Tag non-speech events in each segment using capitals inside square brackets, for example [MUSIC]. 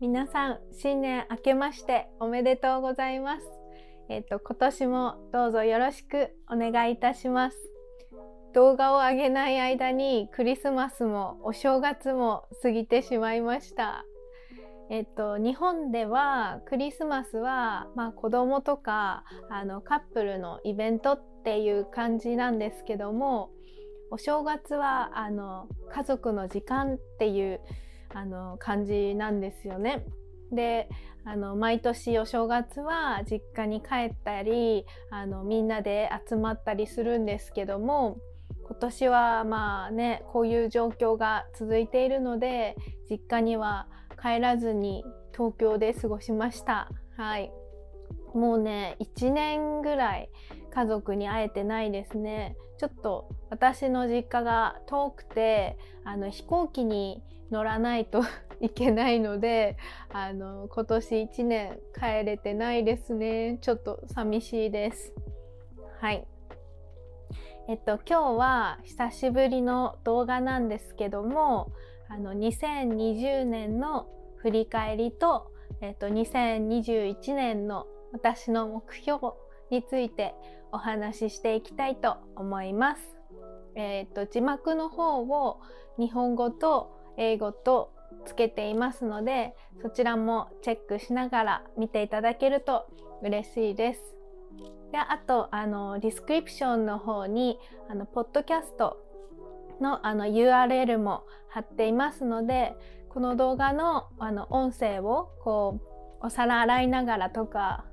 皆さん新年明けましておめでとうございます。えっ、と今年もどうぞよろしくお願いいたします。動画を上げない間にクリスマスもお正月も過ぎてしまいました。えっと、日本ではクリスマスは、まあ、子供とかあのカップルのイベントっていう感じなんですけどもお正月はあの家族の時間っていうあの感じなんですよね。であの毎年お正月は実家に帰ったりあのみんなで集まったりするんですけども今年はまあねこういう状況が続いているので実家には帰らずに東京で過ごしました。はいもうね1年ぐらい家族に会えてないですね。ちょっと私の実家が遠くてあの飛行機に乗らないと [LAUGHS] いけないのであの今年1年帰れてないですね。ちょっと寂しいです。はい。えっと今日は久しぶりの動画なんですけどもあの2020年の振り返りと、えっと、2021年の私の目標についてお話ししていきたいと思います。えっと字幕の方を日本語と英語とつけていますのでそちらもチェックしながら見ていただけると嬉しいです。であとあのディスクリプションの方にあのポッドキャストのあの URL も貼っていますのでこの動画のあの音声をこうお皿洗いながらとか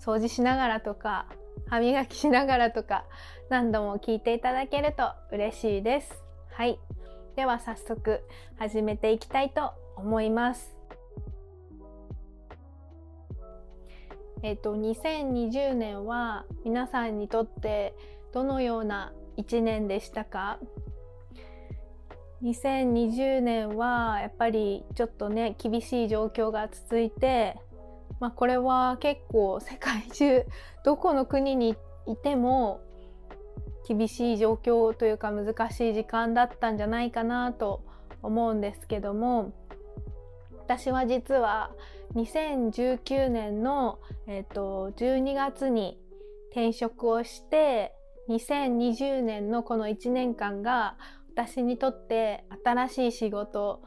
掃除しながらとか歯磨きしながらとか何度も聞いていただけると嬉しいです。はい。では早速始めていきたいと思います。えっ、と2020年は皆さんにとってどのような1年でしたか？2020年はやっぱりちょっとね厳しい状況が続いてまあ、これは結構世界中どこの国にいても厳しい状況というか難しい時間だったんじゃないかなと思うんですけども私は実は2019年の、えーと、12月に転職をして2020年のこの1年間が私にとって新しい仕事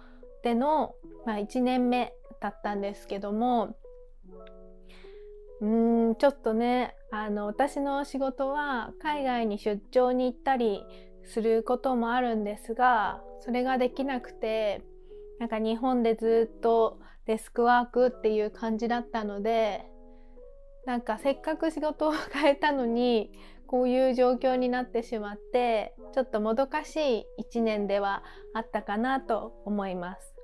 での、まあ、1年目だったんですけどもうーんちょっとねあの私の仕事は海外に出張に行ったりすることもあるんですがそれができなくてなんか日本でずっとデスクワークっていう感じだったのでなんかせっかく仕事を変えたのにこういう状況になってしまってちょっともどかしい1年ではあったかなと思います。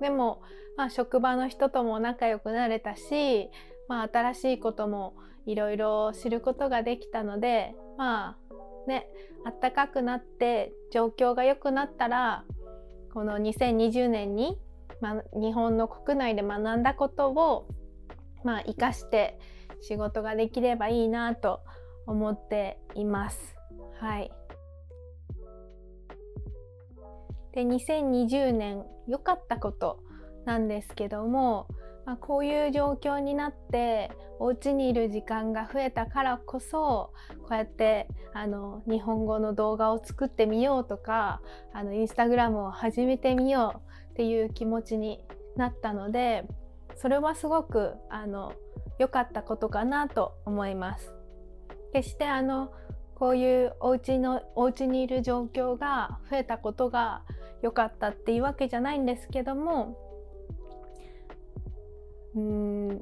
でも、まあ、職場の人とも仲良くなれたしまあ、新しいこともいろいろ知ることができたのでまあねあったかくなって状況が良くなったらこの2020年に、まあ、日本の国内で学んだことを、まあ、生かして仕事ができればいいなと思っています。はい、で2020年良かったことなんですけどもあ、こういう状況になってお家にいる時間が増えたからこそこうやってあの日本語の動画を作ってみようとかあのインスタグラムを始めてみようっていう気持ちになったのでそれはすごくあの良かったことかなと思います。決してあのこういうお家のお家にいる状況が増えたことが良かったっていうわけじゃないんですけどもうん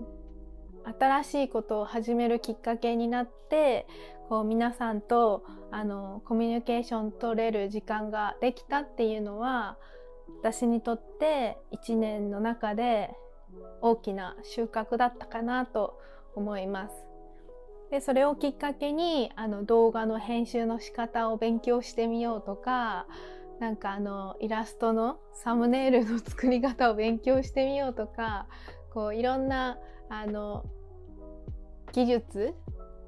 新しいことを始めるきっかけになってこう皆さんとあのコミュニケーション取れる時間ができたっていうのは私にとって1年の中で大きな収穫だったかなと思います。でそれをきっかけにあの動画の編集の仕方を勉強してみようとかなんかあのイラストのサムネイルの作り方を勉強してみようとかこういろんなあの技術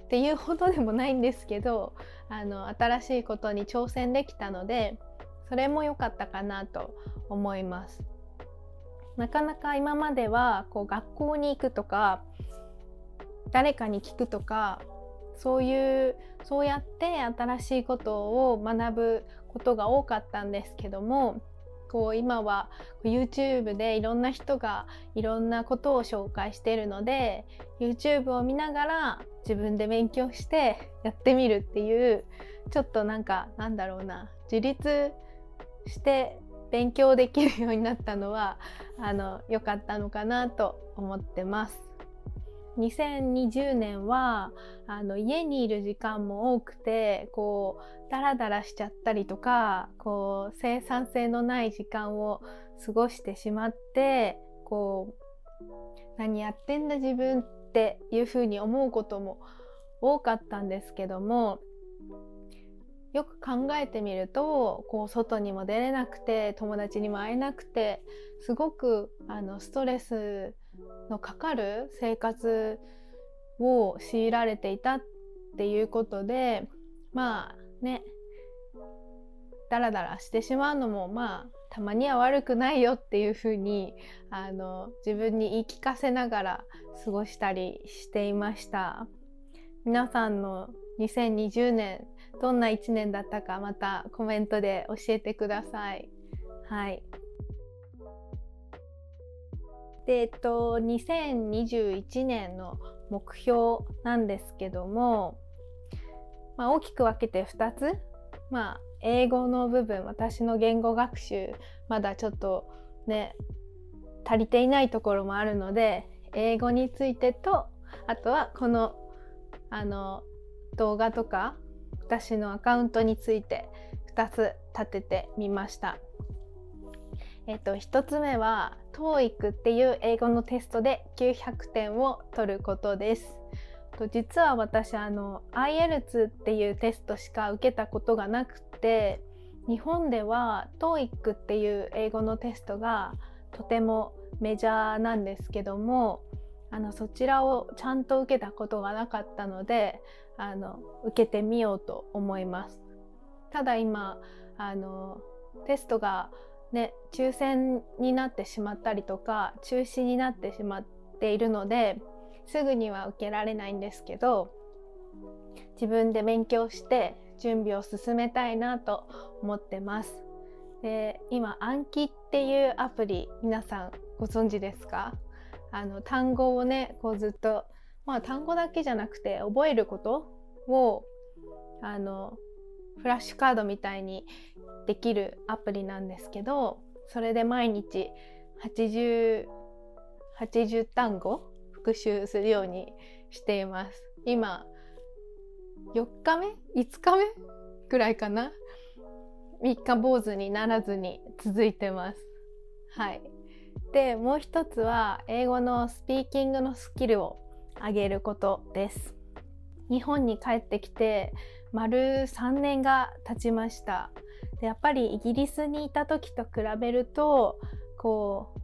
っていうほどでもないんですけどあの新しいことに挑戦できたのでそれも良かったかなと思います。なかなか今まではこう学校に行くとか誰かに聞くとかそういうそうやって新しいことを学ぶことが多かったんですけどもこう今は YouTube でいろんな人がいろんなことを紹介しているので YouTube を見ながら自分で勉強してやってみるっていうちょっとなんかなんだろうな自立して勉強できるようになったのはあの良かったのかなと思ってます。2020年はあの家にいる時間も多くてこうダラダラしちゃったりとかこう生産性のない時間を過ごしてしまってこう何やってんだ自分っていうふうに思うことも多かったんですけどもよく考えてみるとこう外にも出れなくて友達にも会えなくてすごくあのストレスのかかる生活を強いられていたっていうことでまあねダラダラしてしまうのもまあたまには悪くないよっていうふうにあの自分に言い聞かせながら過ごしたりしていました。皆さんの2020年どんな1年だったかまたコメントで教えてください。はい。で、えっと、2021年の目標なんですけども、まあ、大きく分けて2つ。まあ、英語の部分、私の言語学習、まだちょっとね、足りていないところもあるので、英語についてと、あとはこの、あの、動画とか私のアカウントについて2つ立ててみました。えっと、1つ目は TOEIC っていう英語のテストで900点を取ることです。と実は私あの IELTS っていうテストしか受けたことがなくて日本では TOEIC っていう英語のテストがとてもメジャーなんですけどもあのそちらをちゃんと受けたことがなかったのであの受けてみようと思います。ただ今あのテストがね抽選になってしまったりとか中止になってしまっているのですぐには受けられないんですけど自分で勉強して準備を進めたいなと思ってます。で今暗記っていうアプリ皆さんご存知ですか？あの単語をねこうずっとまあ単語だけじゃなくて覚えることをあのフラッシュカードみたいにできるアプリなんですけどそれで毎日 80, 80単語復習するようにしています。今4日目5日目ぐらいかな？3日坊主にならずに続いてます。はい。でもう一つは英語のスピーキングのスキルを上げることです。日本に帰ってきて丸3年が経ちました。でやっぱりイギリスにいた時と比べるとこう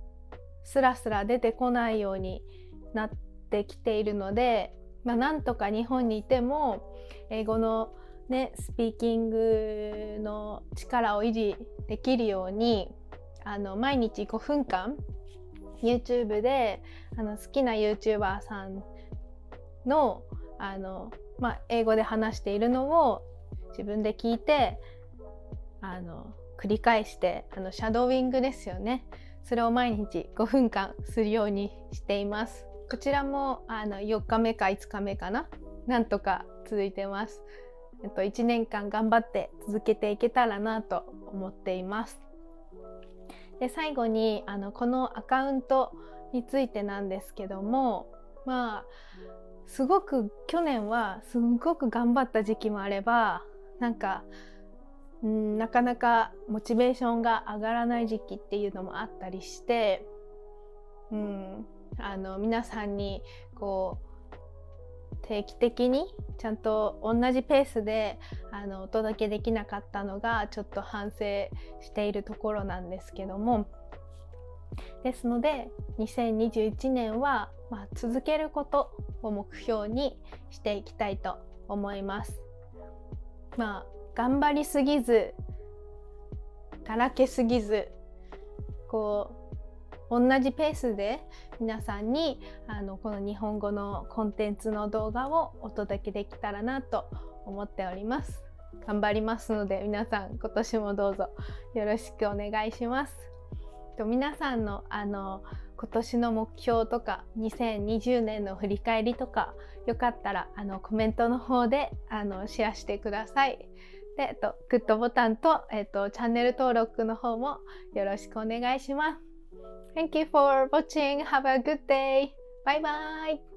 スラスラ出てこないようになってきているので、まあ、なんとか日本にいても英語のねスピーキングの力を維持できるようにあの毎日5分間 YouTube であの好きな YouTuber さんのあの、まあ、英語で話しているのを自分で聞いてあの繰り返してあのシャドーウィングですよね。それを毎日5分間するようにしています。こちらもあの4日目か5日目かな。なんとか続いてます。えっと1年間頑張って続けていけたらなと思っています。で最後にあのこのアカウントについてなんですけどもまあすごく去年はすごく頑張った時期もあればなんかんなかなかモチベーションが上がらない時期っていうのもあったりしてうんあの皆さんにこう定期的にちゃんと同じペースであのお届けできなかったのがちょっと反省しているところなんですけどもですので2021年は、まあ、続けることを目標にしていきたいと思います。まあ頑張りすぎずだらけすぎずこう同じペースで皆さんにあのこの日本語のコンテンツの動画をお届けできたらなと思っております。頑張りますので皆さん今年もどうぞよろしくお願いします。と皆さんのあの今年の目標とか2020年の振り返りとかよかったらあのコメントの方であのシェアしてください。で、えっと、グッドボタンと、えっと、チャンネル登録の方もよろしくお願いします。Thank you for watching. Have a good day. Bye bye.